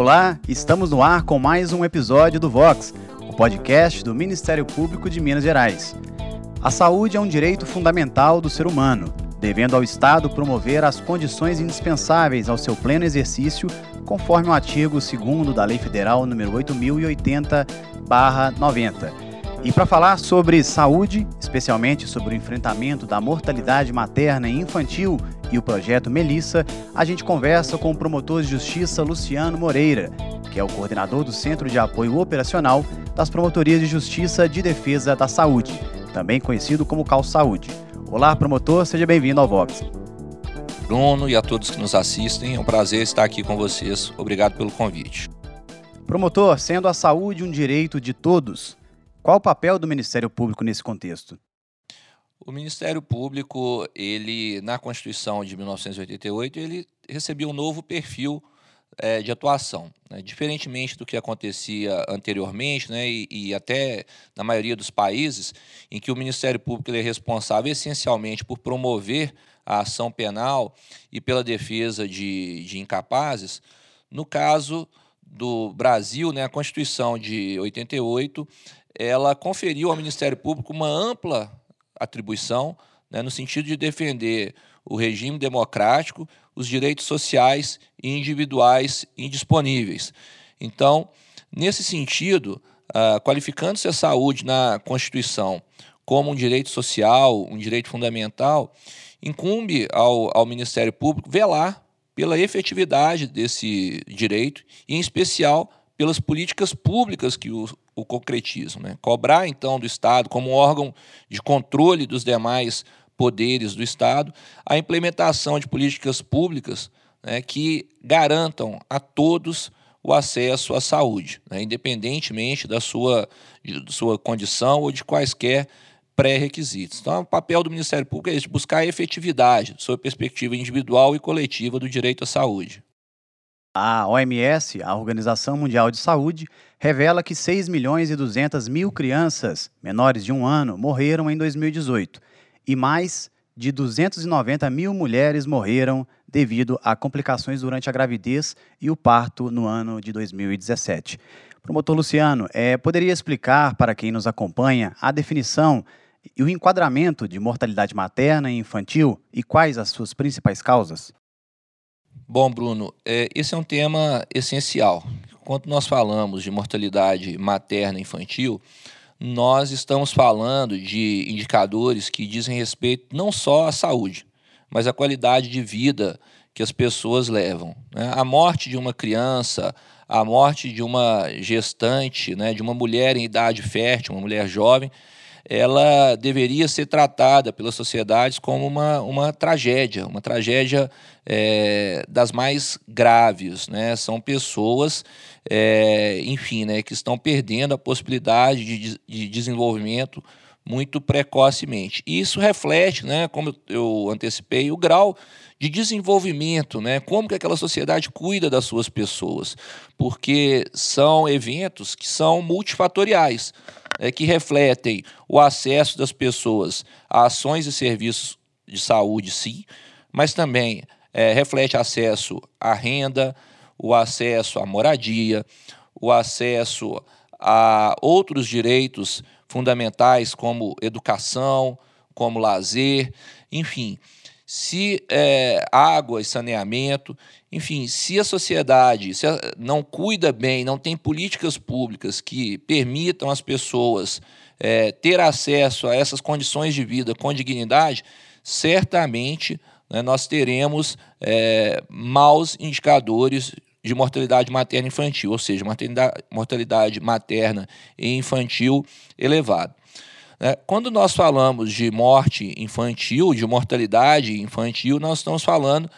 Olá, estamos no ar com mais um episódio do Vox, o podcast do Ministério Público de Minas Gerais. A saúde é um direito fundamental do ser humano, devendo ao Estado promover as condições indispensáveis ao seu pleno exercício, conforme o artigo 2 da Lei Federal nº 8080/90. E para falar sobre saúde, especialmente sobre o enfrentamento da mortalidade materna e infantil e o projeto Melissa, a gente conversa com o promotor de justiça Luciano Moreira, que é o coordenador do Centro de Apoio Operacional das Promotorias de Justiça de Defesa da Saúde, também conhecido como Cal Saúde. Olá, promotor, seja bem-vindo ao Vox. Bruno e a todos que nos assistem, é um prazer estar aqui com vocês. Obrigado pelo convite. Promotor, sendo a saúde um direito de todos, qual o papel do Ministério Público nesse contexto? O Ministério Público, ele na Constituição de 1988, ele recebeu um novo perfil é, de atuação, né? diferentemente do que acontecia anteriormente, né? E, e, até na maioria dos países, em que o Ministério Público é responsável essencialmente por promover a ação penal e pela defesa de, de incapazes. No caso do Brasil, né, a Constituição de 88, ela conferiu ao Ministério Público uma ampla atribuição, né, no sentido de defender o regime democrático, os direitos sociais e individuais indisponíveis. Então, nesse sentido, uh, qualificando-se a saúde na Constituição como um direito social, um direito fundamental, incumbe ao, ao Ministério Público velar pela efetividade desse direito, e, em especial, pelas políticas públicas que o, o concretizam. Né? Cobrar, então, do Estado, como órgão de controle dos demais poderes do Estado, a implementação de políticas públicas né, que garantam a todos o acesso à saúde, né, independentemente da sua, de sua condição ou de quaisquer pré-requisitos. Então, o papel do Ministério Público é esse, buscar a efetividade, sob a perspectiva individual e coletiva do direito à saúde. A OMS, a Organização Mundial de Saúde, revela que 6 milhões e 200 mil crianças menores de um ano morreram em 2018 e mais de 290 mil mulheres morreram devido a complicações durante a gravidez e o parto no ano de 2017. Promotor Luciano, é, poderia explicar para quem nos acompanha a definição e o enquadramento de mortalidade materna e infantil e quais as suas principais causas? Bom, Bruno, é, esse é um tema essencial. Quando nós falamos de mortalidade materna infantil, nós estamos falando de indicadores que dizem respeito não só à saúde, mas à qualidade de vida que as pessoas levam. Né? A morte de uma criança, a morte de uma gestante, né, de uma mulher em idade fértil, uma mulher jovem, ela deveria ser tratada pelas sociedades como uma, uma tragédia, uma tragédia é, das mais graves. Né? São pessoas, é, enfim, né, que estão perdendo a possibilidade de, de desenvolvimento muito precocemente. E isso reflete, né, como eu antecipei, o grau de desenvolvimento, né? Como que aquela sociedade cuida das suas pessoas? Porque são eventos que são multifatoriais é, que refletem o acesso das pessoas a ações e serviços de saúde, sim, mas também é, reflete acesso à renda, o acesso à moradia, o acesso a outros direitos fundamentais como educação, como lazer, enfim. Se é, água e saneamento, enfim, se a sociedade se a, não cuida bem, não tem políticas públicas que permitam às pessoas é, ter acesso a essas condições de vida com dignidade, certamente né, nós teremos é, maus indicadores de mortalidade materna infantil, ou seja, mortalidade, materna e infantil elevada. Né? Quando nós falamos de morte infantil, de mortalidade infantil, nós estamos falando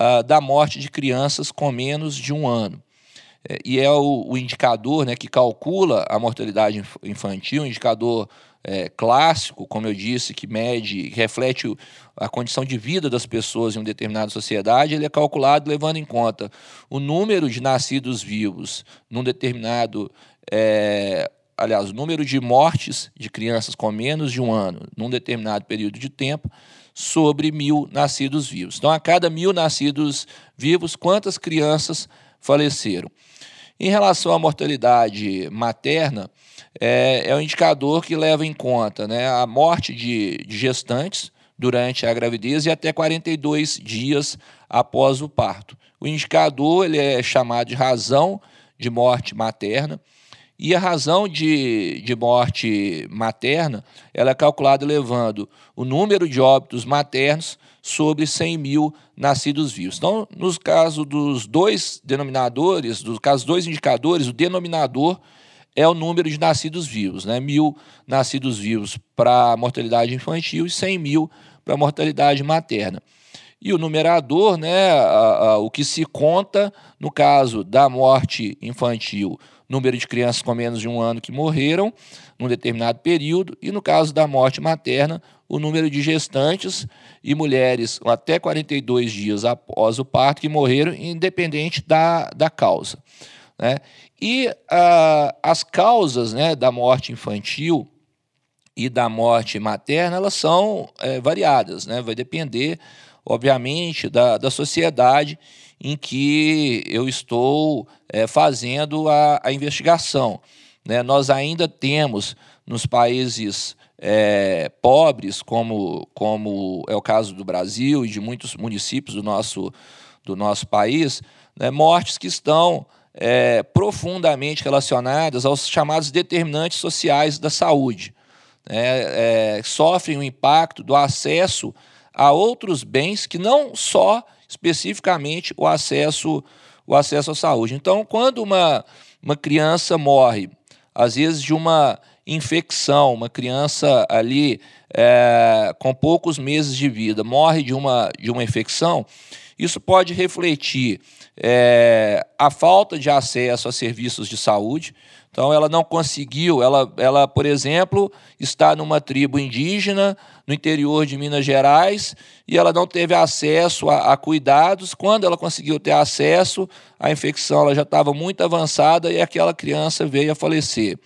uh, da morte de crianças com menos de um ano. É, e é o, o, indicador né, que calcula a mortalidade infantil, um indicador é, clássico, como eu disse, que mede, reflete o, a condição de vida das pessoas em uma determinada sociedade, ele é calculado levando em conta o número de nascidos vivos num determinado é, aliás, o número de mortes de crianças com menos de um ano num determinado período de tempo sobre mil nascidos vivos. Então, a cada mil nascidos vivos, quantas crianças faleceram. Em relação à mortalidade materna, é, é um indicador que leva em conta né, a morte de, de gestantes durante a gravidez e até 42 dias após o parto. O indicador ele é chamado de razão de morte materna. E a razão de, de morte materna ela é calculada levando o número de óbitos maternos sobre 100 mil nascidos vivos. Então, nos casos dos dois denominadores, dos casos dois indicadores, o denominador é o número de nascidos vivos, né? mil nascidos vivos para a mortalidade infantil e 100 mil para a mortalidade materna. E o numerador, né, a, a, o que se conta no caso da morte infantil, número de crianças com menos de um ano que morreram num determinado período, e no caso da morte materna, o número de gestantes e mulheres até 42 dias após o parto que morreram, independente da, da causa. Né? E a, as causas né, da morte infantil e da morte materna, elas são é, variadas, né? vai depender, obviamente, da, da sociedade em que eu estou é, fazendo a, a investigação. Né? Nós ainda temos nos países é, pobres, como, como é o caso do Brasil e de muitos municípios do nosso, do nosso país, né? mortes que estão é, profundamente relacionadas aos chamados determinantes sociais da saúde. Né? sofrem o impacto do acesso a outros bens que não só especificamente o acesso, o acesso à saúde. Então, quando uma, uma criança morre, às vezes de uma infecção, uma criança ali é, com poucos meses de vida morre de uma, de uma infecção, isso pode refletir é, a falta de acesso a serviços de saúde, então, ela não conseguiu, ela, ela, por exemplo, está numa tribo indígena no interior de Minas Gerais e ela não teve acesso a, a cuidados. Quando ela conseguiu ter acesso, a infecção ela já estava muito avançada e aquela criança veio a falecer.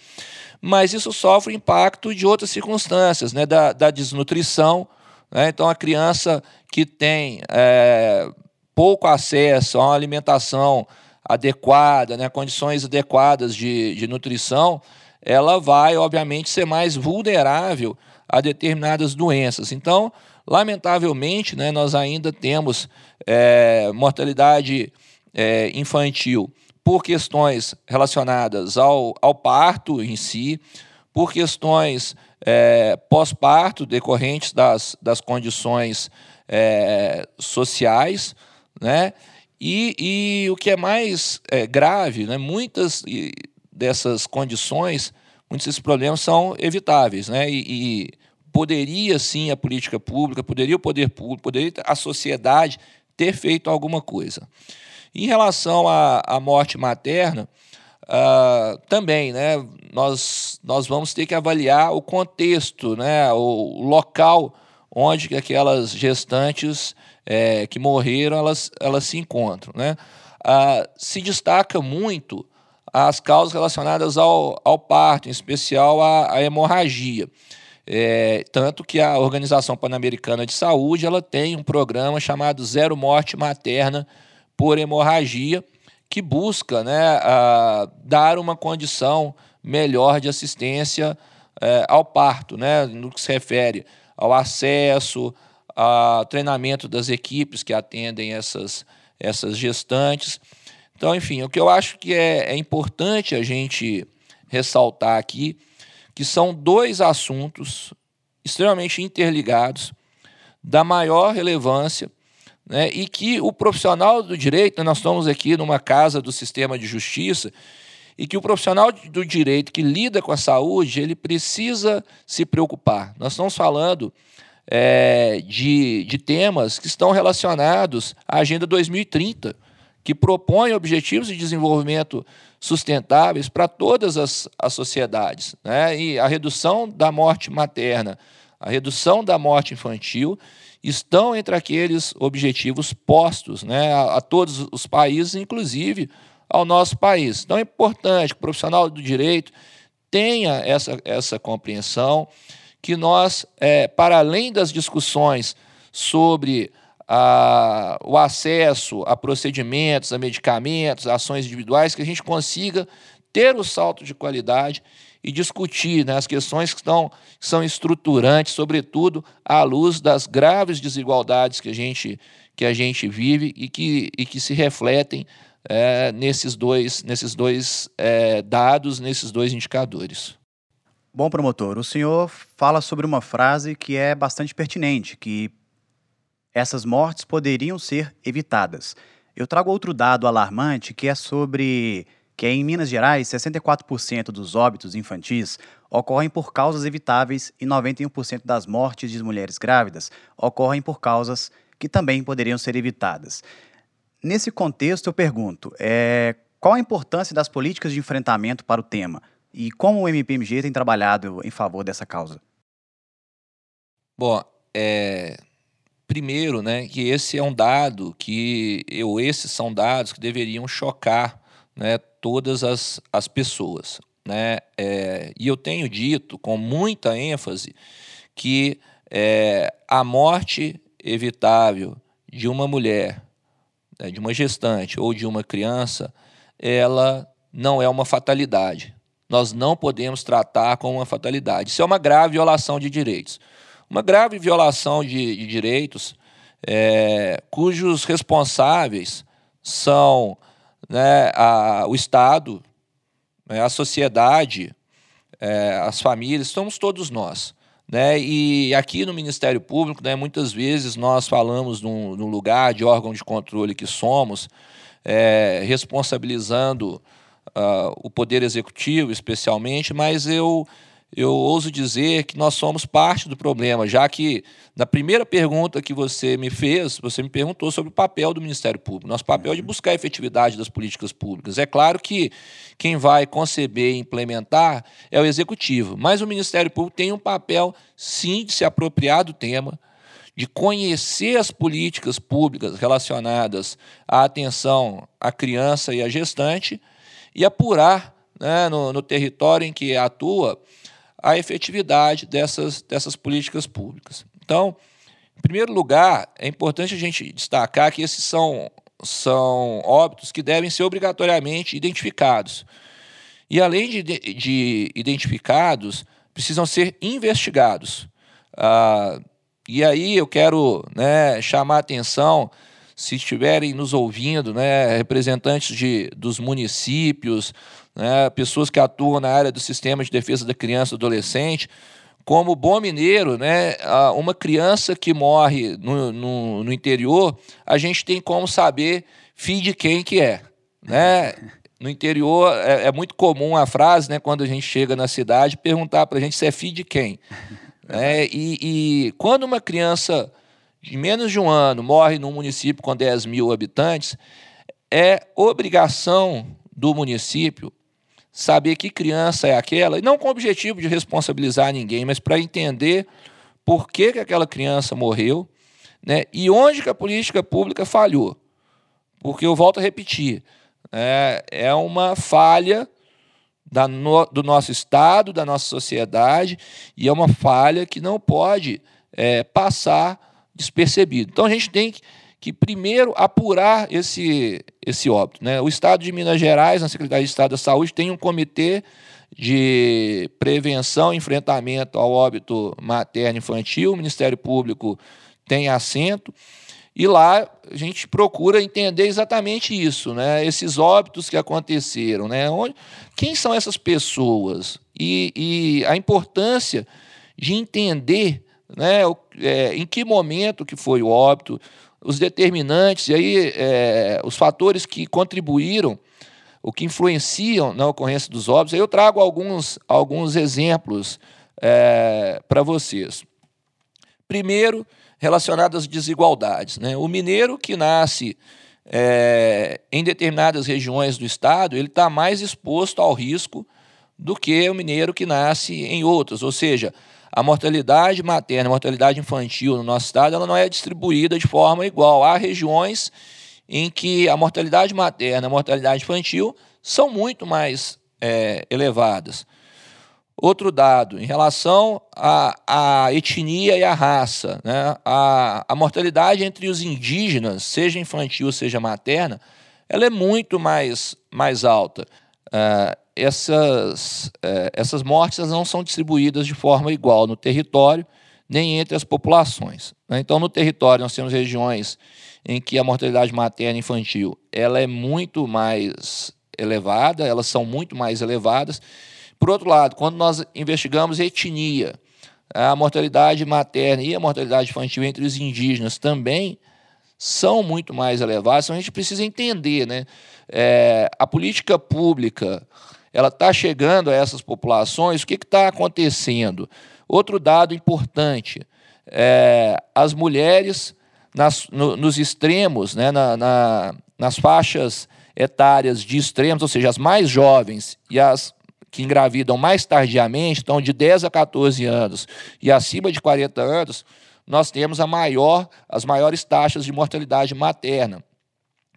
Mas isso sofre impacto de outras circunstâncias, né, da, da desnutrição. Né? Então, a criança que tem é, pouco acesso a uma alimentação adequada, né, condições adequadas de, de nutrição, ela vai, obviamente, ser mais vulnerável a determinadas doenças. Então, lamentavelmente, né, nós ainda temos é, mortalidade é, infantil por questões relacionadas ao, ao parto em si, por questões é, pós-parto decorrentes das, das condições é, sociais, né? E, e o que é mais é, grave, né, muitas dessas condições, muitos desses problemas são evitáveis. Né, e, e poderia sim a política pública, poderia o poder público, poderia a sociedade ter feito alguma coisa. Em relação à, à morte materna, uh, também né, nós, nós vamos ter que avaliar o contexto, né, o local onde aquelas gestantes é, que morreram, elas, elas se encontram. Né? Ah, se destaca muito as causas relacionadas ao, ao parto, em especial a, a hemorragia. É, tanto que a Organização Pan-Americana de Saúde ela tem um programa chamado Zero Morte Materna por Hemorragia, que busca né, a, dar uma condição melhor de assistência é, ao parto, né, no que se refere ao acesso, a treinamento das equipes que atendem essas, essas gestantes. Então, enfim, o que eu acho que é, é importante a gente ressaltar aqui, que são dois assuntos extremamente interligados, da maior relevância, né, e que o profissional do direito, nós estamos aqui numa casa do sistema de justiça, e que o profissional do direito que lida com a saúde, ele precisa se preocupar. Nós estamos falando é, de, de temas que estão relacionados à Agenda 2030, que propõe objetivos de desenvolvimento sustentáveis para todas as, as sociedades. Né? E a redução da morte materna, a redução da morte infantil estão entre aqueles objetivos postos né, a, a todos os países, inclusive ao nosso país. Então é importante que o profissional do direito tenha essa, essa compreensão que nós, é, para além das discussões sobre a, o acesso a procedimentos, a medicamentos, a ações individuais, que a gente consiga ter o salto de qualidade e discutir né, as questões que, estão, que são estruturantes, sobretudo à luz das graves desigualdades que a gente, que a gente vive e que, e que se refletem é, nesses dois, nesses dois é, dados, nesses dois indicadores. Bom, promotor, o senhor fala sobre uma frase que é bastante pertinente, que essas mortes poderiam ser evitadas. Eu trago outro dado alarmante que é sobre que em Minas Gerais 64% dos óbitos infantis ocorrem por causas evitáveis e 91% das mortes de mulheres grávidas ocorrem por causas que também poderiam ser evitadas. Nesse contexto, eu pergunto: é, qual a importância das políticas de enfrentamento para o tema e como o MPMG tem trabalhado em favor dessa causa? Bom, é, primeiro, né, que esse é um dado que eu, esses são dados que deveriam chocar, né, todas as, as pessoas, né? É, e eu tenho dito com muita ênfase que é, a morte evitável de uma mulher né, de uma gestante ou de uma criança, ela não é uma fatalidade. Nós não podemos tratar como uma fatalidade. Isso é uma grave violação de direitos. Uma grave violação de, de direitos é, cujos responsáveis são né, a, o Estado, né, a sociedade, é, as famílias, somos todos nós. Né? E aqui no Ministério Público, né, muitas vezes nós falamos no, no lugar de órgão de controle que somos, é, responsabilizando uh, o Poder Executivo, especialmente, mas eu eu ouso dizer que nós somos parte do problema, já que na primeira pergunta que você me fez, você me perguntou sobre o papel do Ministério Público. Nosso papel é de buscar a efetividade das políticas públicas. É claro que quem vai conceber e implementar é o Executivo, mas o Ministério Público tem um papel, sim, de se apropriar do tema, de conhecer as políticas públicas relacionadas à atenção à criança e à gestante e apurar né, no, no território em que atua a efetividade dessas, dessas políticas públicas. Então, em primeiro lugar, é importante a gente destacar que esses são, são óbitos que devem ser obrigatoriamente identificados. E, além de, de identificados, precisam ser investigados. Ah, e aí eu quero né, chamar a atenção, se estiverem nos ouvindo, né, representantes de, dos municípios, né, pessoas que atuam na área do sistema de defesa da criança e do adolescente. Como bom mineiro, né, uma criança que morre no, no, no interior, a gente tem como saber filho de quem que é. Né? No interior é, é, muito comum a frase, né, quando a gente chega na cidade, perguntar para a gente se é filho de quem. É, e, e, quando uma criança de menos de um ano morre num município com 10 mil habitantes, é obrigação do município saber que criança é aquela, e não com o objetivo de responsabilizar ninguém, mas para entender por que, que aquela criança morreu né, e onde que a política pública falhou. Porque eu volto a repetir, é, é uma falha da no, do nosso Estado, da nossa sociedade, e é uma falha que não pode é, passar despercebido. Então a gente tem que que primeiro apurar esse, esse óbito. Né? O Estado de Minas Gerais, na Secretaria de Estado da Saúde, tem um comitê de prevenção e enfrentamento ao óbito materno infantil, o Ministério Público tem assento, e lá a gente procura entender exatamente isso, né? esses óbitos que aconteceram, né? Onde, quem são essas pessoas e, e a importância de entender né, é, em que momento que foi o óbito, os determinantes e aí é, os fatores que contribuíram, o que influenciam na ocorrência dos óbitos. Eu trago alguns, alguns exemplos é, para vocês. Primeiro, relacionado às desigualdades. Né? O mineiro que nasce é, em determinadas regiões do estado, ele está mais exposto ao risco do que o mineiro que nasce em outras. Ou seja, a mortalidade materna, a mortalidade infantil no nosso estado, ela não é distribuída de forma igual. Há regiões em que a mortalidade materna a mortalidade infantil são muito mais é, elevadas. Outro dado, em relação à, etnia e à raça, né? a, a mortalidade entre os indígenas, seja infantil, seja materna, ela é muito mais, mais alta. Uh, essas, uh, essas mortes não são distribuídas de forma igual no território, nem entre as populações. Né? Então, no território, nós temos regiões em que a mortalidade materna e infantil ela é muito mais elevada, elas são muito mais elevadas, por outro lado, quando nós investigamos etnia, a mortalidade materna e a mortalidade infantil entre os indígenas também são muito mais elevadas. Então a gente precisa entender, né? É, a política pública ela está chegando a essas populações. O que está acontecendo? Outro dado importante: é, as mulheres nas, no, nos extremos, né, na, na, nas faixas etárias de extremos, ou seja, as mais jovens e as que engravidam mais tardiamente, então de 10 a 14 anos e acima de 40 anos, nós temos a maior, as maiores taxas de mortalidade materna.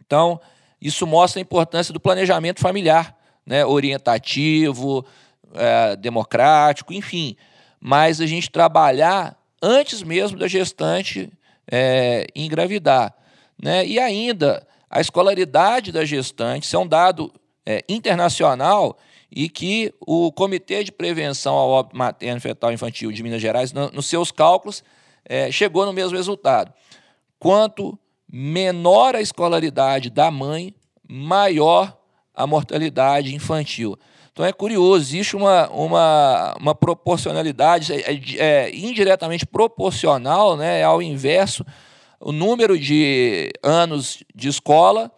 Então, isso mostra a importância do planejamento familiar, né, orientativo, é, democrático, enfim. Mas a gente trabalhar antes mesmo da gestante é, engravidar. Né? E ainda, a escolaridade da gestante, isso é um dado é, internacional e que o Comitê de Prevenção ao Óbito Materno, Fetal e Infantil de Minas Gerais, no, nos seus cálculos, é, chegou no mesmo resultado. Quanto menor a escolaridade da mãe, maior a mortalidade infantil. Então é curioso, existe uma, uma, uma proporcionalidade, é, é, é indiretamente proporcional né, ao inverso, o número de anos de escola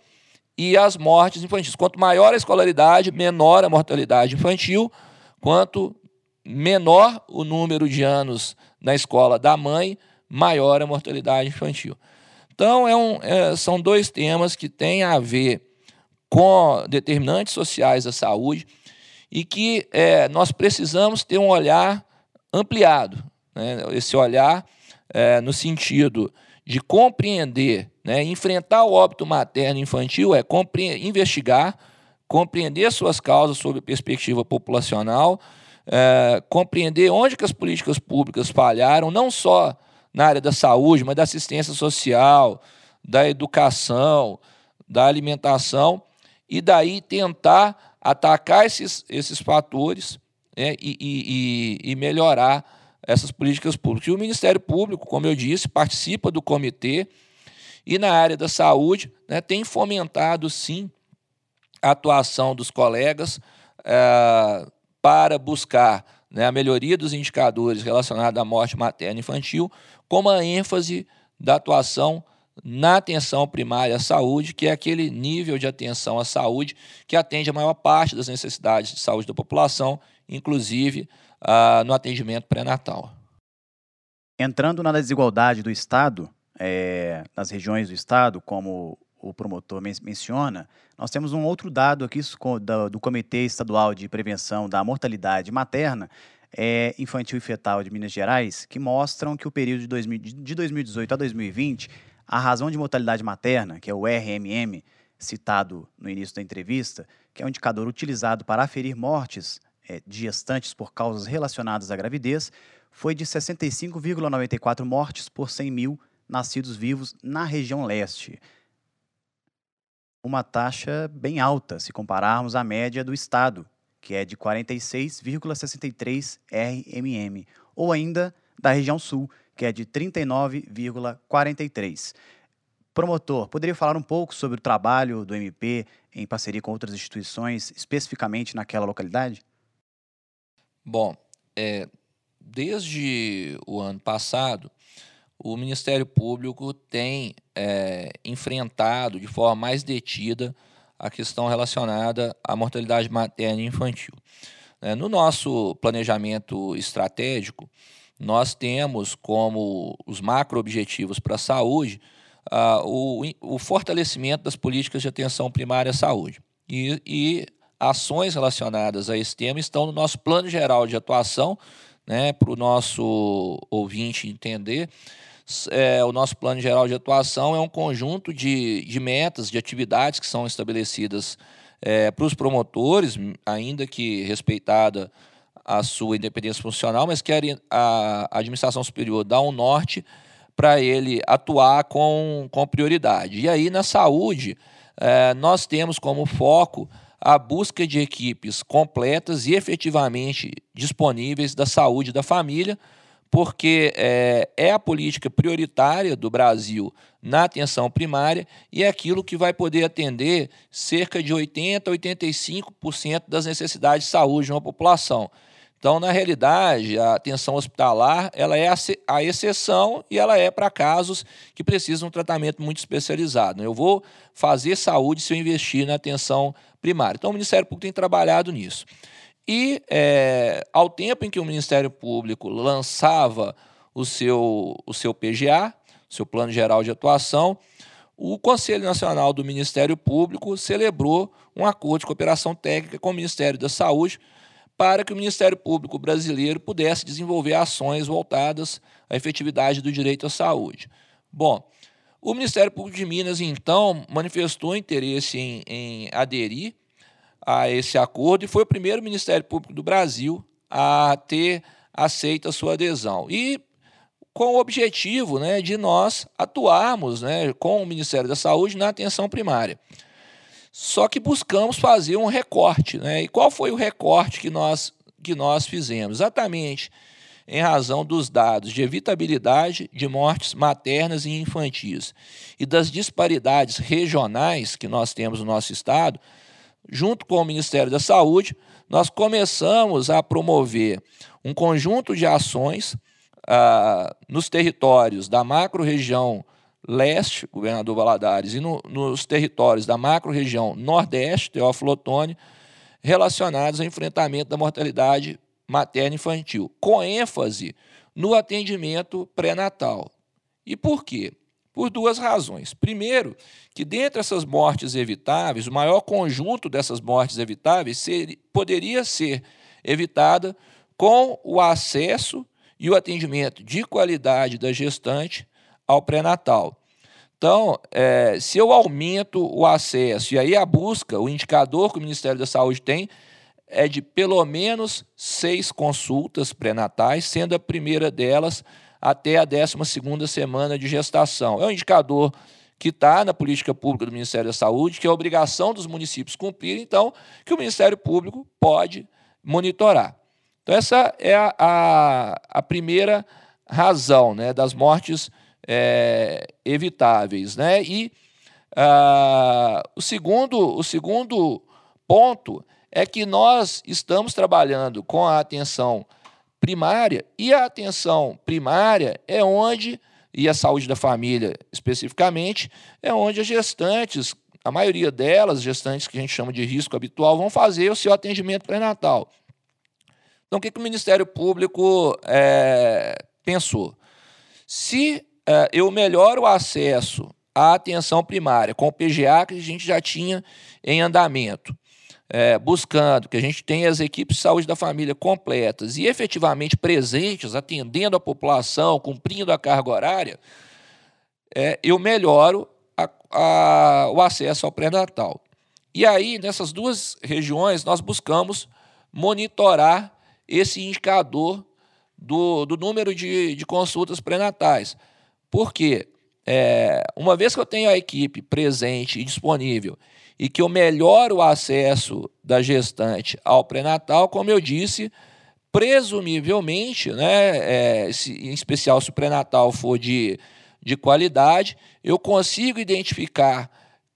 e as mortes infantis. Quanto maior a escolaridade, menor a mortalidade infantil, quanto menor o número de anos na escola da mãe, maior a mortalidade infantil. Então, é um, é, são dois temas que têm a ver com determinantes sociais da saúde e que é, nós precisamos ter um olhar ampliado. Né? Esse olhar é, no sentido de compreender, né, enfrentar o óbito materno infantil é compre investigar, compreender suas causas sob perspectiva populacional, é, compreender onde que as políticas públicas falharam, não só na área da saúde, mas da assistência social, da educação, da alimentação, e daí tentar atacar esses, esses fatores né, e, e, e melhorar essas políticas públicas. E o Ministério Público, como eu disse, participa do comitê e na área da saúde né, tem fomentado, sim, a atuação dos colegas é, para buscar né, a melhoria dos indicadores relacionados à morte materna e infantil, como a ênfase da atuação na atenção primária à saúde, que é aquele nível de atenção à saúde que atende a maior parte das necessidades de saúde da população, inclusive ah, no atendimento pré-natal. Entrando na desigualdade do Estado, é, nas regiões do Estado, como o promotor men menciona, nós temos um outro dado aqui do, do Comitê Estadual de Prevenção da Mortalidade Materna, é, Infantil e Fetal de Minas Gerais, que mostram que o período de, 2000, de 2018 a 2020, a razão de mortalidade materna, que é o RMM, citado no início da entrevista, que é um indicador utilizado para aferir mortes é, de gestantes por causas relacionadas à gravidez foi de 65,94 mortes por 100 mil nascidos vivos na região leste. Uma taxa bem alta se compararmos à média do estado, que é de 46,63 RMM, ou ainda da região sul, que é de 39,43. Promotor, poderia falar um pouco sobre o trabalho do MP em parceria com outras instituições, especificamente naquela localidade? Bom, é, desde o ano passado, o Ministério Público tem é, enfrentado de forma mais detida a questão relacionada à mortalidade materna e infantil. É, no nosso planejamento estratégico, nós temos como os macro-objetivos para a saúde o, o, fortalecimento das políticas de atenção primária à saúde. E, e ações relacionadas a esse tema estão no nosso plano geral de atuação, né, para o nosso ouvinte entender. É, o nosso plano geral de atuação é um conjunto de, de metas, de atividades que são estabelecidas é, para os promotores, ainda que respeitada a sua independência funcional, mas que a, administração superior dá um norte para ele atuar com, com prioridade. E aí, na saúde, é, nós temos como foco a busca de equipes completas e efetivamente disponíveis da saúde da família, porque é, é, a política prioritária do Brasil na atenção primária e é aquilo que vai poder atender cerca de 80% a 85% das necessidades de saúde de uma população. Então, na realidade, a atenção hospitalar ela é a exceção e ela é para casos que precisam de um tratamento muito especializado. Eu vou fazer saúde se eu investir na atenção primária. Então, o Ministério Público tem trabalhado nisso. E, é, ao tempo em que o Ministério Público lançava o seu, o seu PGA, seu Plano Geral de Atuação, o Conselho Nacional do Ministério Público celebrou um acordo de cooperação técnica com o Ministério da Saúde para que o Ministério Público brasileiro pudesse desenvolver ações voltadas à efetividade do direito à saúde. Bom, o Ministério Público de Minas, então, manifestou interesse em, em aderir a esse acordo e foi o primeiro Ministério Público do Brasil a ter aceito a sua adesão. E com o objetivo né, de nós atuarmos né, com o Ministério da Saúde na atenção primária. Só que buscamos fazer um recorte. Né? E qual foi o recorte que nós, que nós fizemos? Exatamente em razão dos dados de evitabilidade de mortes maternas e infantis e das disparidades regionais que nós temos no nosso Estado, junto com o Ministério da Saúde, nós começamos a promover um conjunto de ações ah, nos territórios da macro-região leste, governador Valadares, e no, nos territórios da macro-região nordeste, Teófilo Otoni, relacionados ao enfrentamento da mortalidade materna infantil, com ênfase no atendimento pré-natal. E por quê? Por duas razões. Primeiro, que dentre essas mortes evitáveis, o maior conjunto dessas mortes evitáveis ser, poderia ser evitada com o acesso e o atendimento de qualidade da gestante ao pré-natal. Então, é, se eu aumento o acesso, e aí a busca, o indicador que o Ministério da Saúde tem é de pelo menos seis consultas pré-natais, sendo a primeira delas até a 12 semana de gestação. É um indicador que está na política pública do Ministério da Saúde, que é obrigação dos municípios cumprir, então, que o Ministério Público pode monitorar. Então, essa é a, a, a primeira razão né, das mortes é, evitáveis. Né? E uh, o, segundo, o segundo ponto é que nós estamos trabalhando com a atenção primária, e a atenção primária é onde, e a saúde da família especificamente, é onde as gestantes, a maioria delas, gestantes que a gente chama de risco habitual, vão fazer o seu atendimento pré-natal. Então, o que, que o Ministério Público é, pensou? Se eu melhoro o acesso à atenção primária com o PGA que a gente já tinha em andamento, é, buscando que a gente tenha as equipes de saúde da família completas e efetivamente presentes, atendendo a população, cumprindo a carga horária, é, eu melhoro a, a, o acesso ao pré-natal. E aí, nessas duas regiões, nós buscamos monitorar esse indicador do, do número de, de consultas pré-natais. Porque é, uma vez que eu tenho a equipe presente e disponível e que eu melhoro o acesso da gestante ao pré-natal, como eu disse, presumivelmente, né, é, se, em especial se o pré-natal for de, de qualidade, eu consigo identificar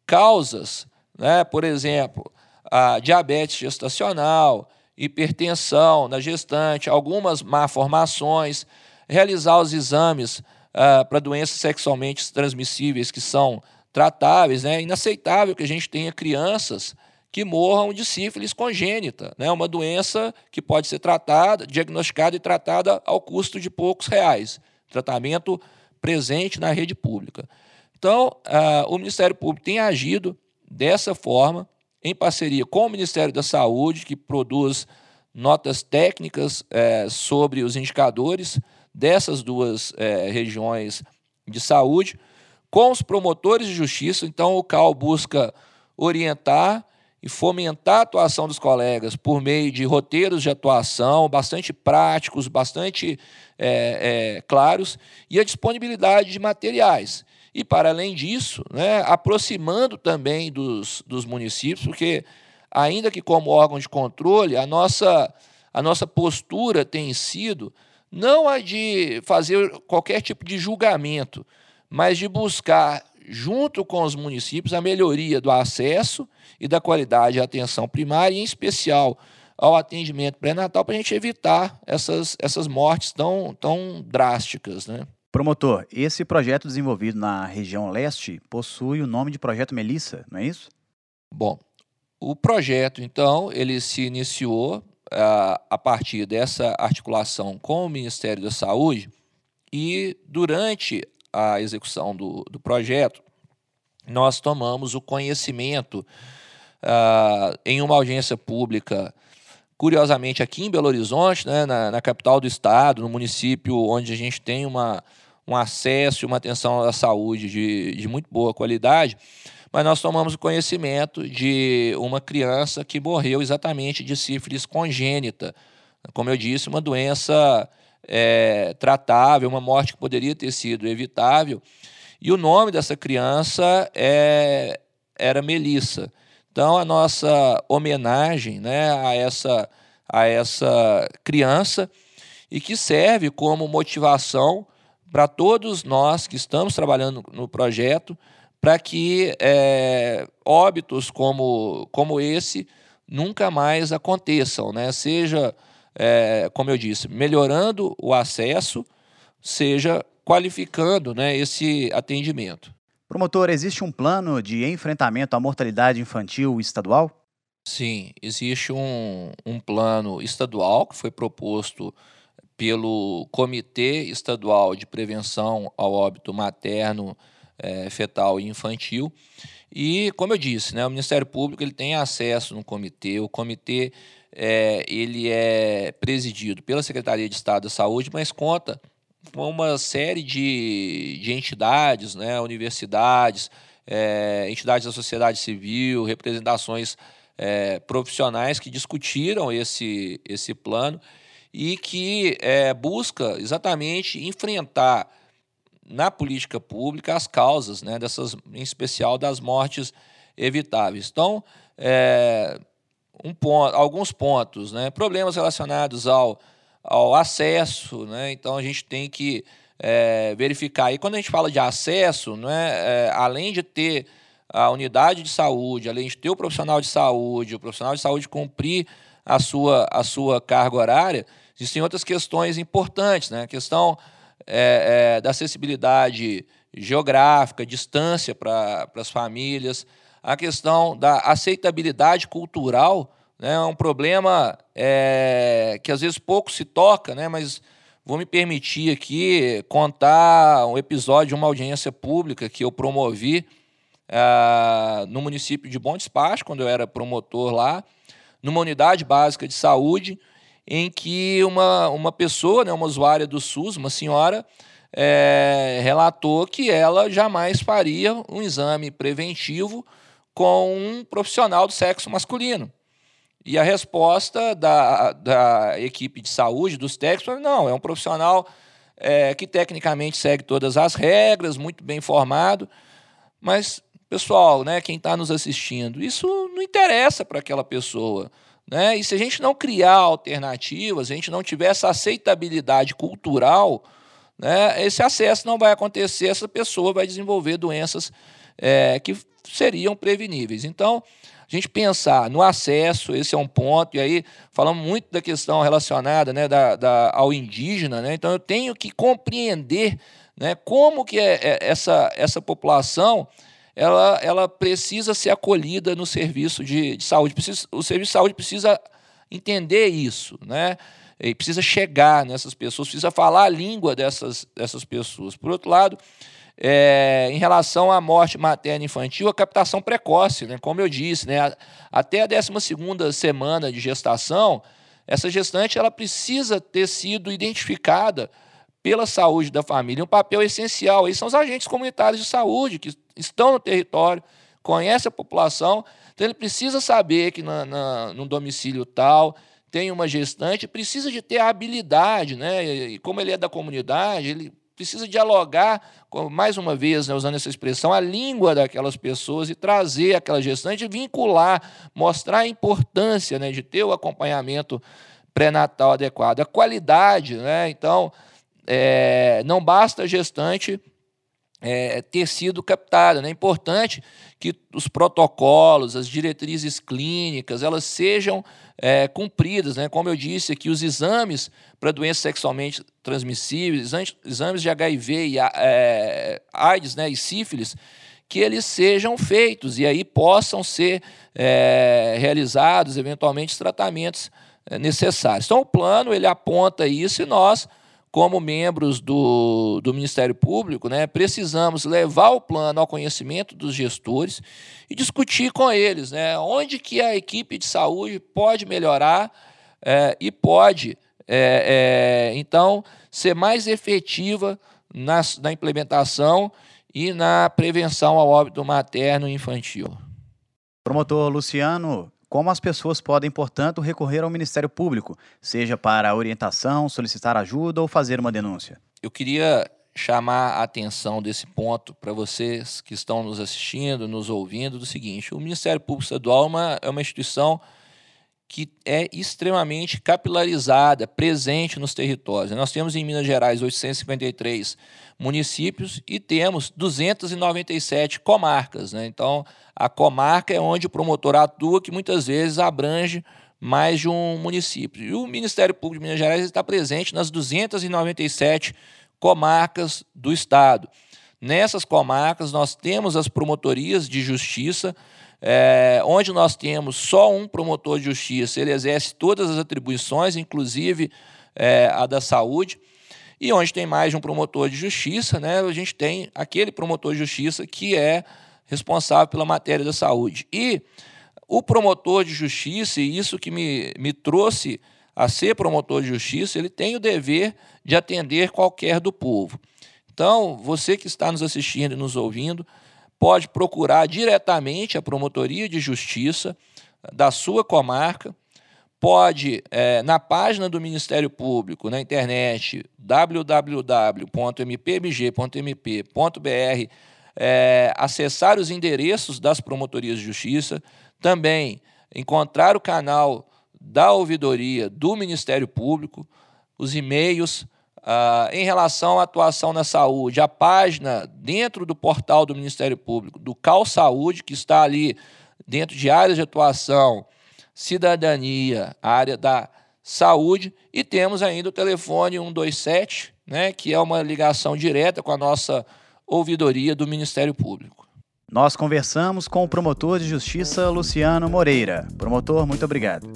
causas, né, por exemplo, a diabetes gestacional, hipertensão na gestante, algumas malformações, realizar os exames uh, para doenças sexualmente transmissíveis que são tratáveis. Né? É inaceitável que a gente tenha crianças que morram de sífilis congênita, né? uma doença que pode ser tratada, diagnosticada e tratada ao custo de poucos reais. Tratamento presente na rede pública. Então, uh, o Ministério Público tem agido dessa forma, em parceria com o Ministério da Saúde, que produz notas técnicas eh, sobre os indicadores dessas duas é, regiões de saúde, com os promotores de justiça. Então, o CAL busca orientar e fomentar a atuação dos colegas por meio de roteiros de atuação bastante práticos, bastante é, é, claros, e a disponibilidade de materiais. E, para além disso, né, aproximando também dos, dos municípios, porque, ainda que como órgão de controle, a nossa, a nossa postura tem sido não a de fazer qualquer tipo de julgamento, mas de buscar junto com os municípios, a melhoria do acesso e da qualidade à atenção primária, em especial ao atendimento pré-natal, para a gente evitar essas, essas mortes tão, tão drásticas. Né? Promotor, esse projeto desenvolvido na região leste possui o nome de Projeto Melissa, não é isso? Bom, o projeto, então, ele se iniciou a, partir dessa articulação com o Ministério da Saúde e durante a execução do, do projeto, nós tomamos o conhecimento uh, em uma audiência pública, curiosamente aqui em Belo Horizonte, né, na, na, capital do estado, no município onde a gente tem uma, um acesso e uma atenção à saúde de, de muito boa qualidade, mas nós tomamos conhecimento de uma criança que morreu exatamente de sífilis congênita. Como eu disse, uma doença é, tratável, uma morte que poderia ter sido evitável. E o nome dessa criança é, era Melissa. Então, a nossa homenagem né, a, essa, a essa criança e que serve como motivação para todos nós que estamos trabalhando no projeto, para que é, óbitos como, como esse nunca mais aconteçam, né? seja é, como eu disse, melhorando o acesso, seja qualificando né, esse atendimento. Promotor, existe um plano de enfrentamento à mortalidade infantil estadual? Sim, existe um, um plano estadual que foi proposto pelo Comitê Estadual de Prevenção ao Óbito Materno, é, Fetal e Infantil. E, como eu disse, né, o Ministério Público ele tem acesso no comitê, o comitê é, ele é presidido pela Secretaria de Estado da Saúde, mas conta com uma série de, de entidades, né, universidades, é, entidades da sociedade civil, representações é, profissionais que discutiram esse, esse plano e que é, busca exatamente enfrentar na política pública as causas né, dessas, em especial das mortes evitáveis. Então, é, um ponto, alguns pontos, né? problemas relacionados ao, ao acesso, né? então a gente tem que é, verificar. E quando a gente fala de acesso, né, é, além de ter a unidade de saúde, além de ter o profissional de saúde, o profissional de saúde cumprir a sua, a sua carga horária, existem outras questões importantes, né? a questão é, é da acessibilidade geográfica, distância para as famílias, a questão da aceitabilidade cultural né, é um problema é, que às vezes pouco se toca, né, mas vou me permitir aqui contar um episódio de uma audiência pública que eu promovi é, no município de Bom Despacho, quando eu era promotor lá, numa unidade básica de saúde, em que uma, uma pessoa, né, uma usuária do SUS, uma senhora, é, relatou que ela jamais faria um exame preventivo com um profissional do sexo masculino. E a resposta da, da equipe de saúde, dos técnicos, foi: não, é um profissional é, que tecnicamente segue todas as regras, muito bem formado, mas, pessoal, né, quem está nos assistindo, isso não interessa para aquela pessoa. Né? E se a gente não criar alternativas, a gente não tiver essa aceitabilidade cultural, né, esse acesso não vai acontecer, essa pessoa vai desenvolver doenças é, que seriam preveníveis. Então, a gente pensar no acesso, esse é um ponto, e aí falamos muito da questão relacionada né, da, da, ao indígena, né? então eu tenho que compreender né, como que é, é essa, essa população ela, ela precisa ser acolhida no serviço de, de saúde. Precisa, o serviço de saúde precisa entender isso, né? E precisa chegar nessas pessoas, precisa falar a língua dessas, dessas pessoas. Por outro lado, é, em relação à morte materna infantil, a captação precoce, né? como eu disse, né? até a 12 semana de gestação, essa gestante ela precisa ter sido identificada pela saúde da família. Um papel essencial aí são os agentes comunitários de saúde que estão no território, conhecem a população, Então ele precisa saber que na, na, no domicílio tal tem uma gestante, precisa de ter a habilidade, né? E como ele é da comunidade, ele precisa dialogar, mais uma vez, né, usando essa expressão, a língua daquelas pessoas e trazer aquela gestante, vincular, mostrar a importância né, de ter o acompanhamento pré-natal adequado, a qualidade. Né? Então, é, não basta a gestante é, ter sido captada. Né? É importante que os protocolos, as diretrizes clínicas, elas sejam é, cumpridas. Né? Como eu disse aqui, os exames para doenças sexualmente transmissíveis, exames de HIV e é, AIDS né, e sífilis, que eles sejam feitos e aí possam ser é, realizados, eventualmente, tratamentos é, necessários. Então, o plano ele aponta isso e nós como membros do, do Ministério Público, né, precisamos levar o plano ao conhecimento dos gestores e discutir com eles né, onde que a equipe de saúde pode melhorar é, e pode, é, é, então, ser mais efetiva na, na implementação e na prevenção ao óbito materno e infantil. Promotor Luciano, como as pessoas podem, portanto, recorrer ao Ministério Público, seja para orientação, solicitar ajuda ou fazer uma denúncia? Eu queria chamar a atenção desse ponto para vocês que estão nos assistindo, nos ouvindo, do seguinte: o Ministério Público Estadual é uma, é uma instituição que é extremamente capilarizada, presente nos territórios. Nós temos em Minas Gerais 853 municípios e temos 297 comarcas. Né? Então, a comarca é onde o promotor atua, que muitas vezes abrange mais de um município. E o Ministério Público de Minas Gerais está presente nas 297 comarcas do Estado. Nessas comarcas, nós temos as promotorias de justiça é, onde nós temos só um promotor de justiça, ele exerce todas as atribuições, inclusive é, a da saúde, e onde tem mais de um promotor de justiça, né, a gente tem aquele promotor de justiça que é responsável pela matéria da saúde. E o promotor de justiça, e isso que me, me trouxe a ser promotor de justiça, ele tem o dever de atender qualquer do povo. Então, você que está nos assistindo e nos ouvindo, pode procurar diretamente a promotoria de justiça da sua comarca, pode, é, na página do Ministério Público, na internet, www.mpmg.mp.br, é, acessar os endereços das promotorias de justiça, também encontrar o canal da ouvidoria do Ministério Público, os e-mails, Uh, em relação à atuação na saúde, a página dentro do portal do Ministério Público, do Cal Saúde, que está ali dentro de áreas de atuação, cidadania, área da saúde, e temos ainda o telefone 127, né, que é uma ligação direta com a nossa ouvidoria do Ministério Público. Nós conversamos com o promotor de justiça Luciano Moreira. Promotor, muito obrigado.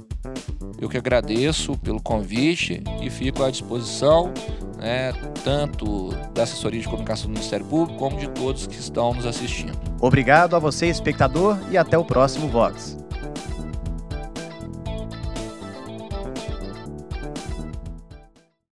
Eu que agradeço pelo convite e fico à disposição, né, tanto da assessoria de comunicação do Ministério Público, como de todos que estão nos assistindo. Obrigado a você, espectador, e até o próximo Vox.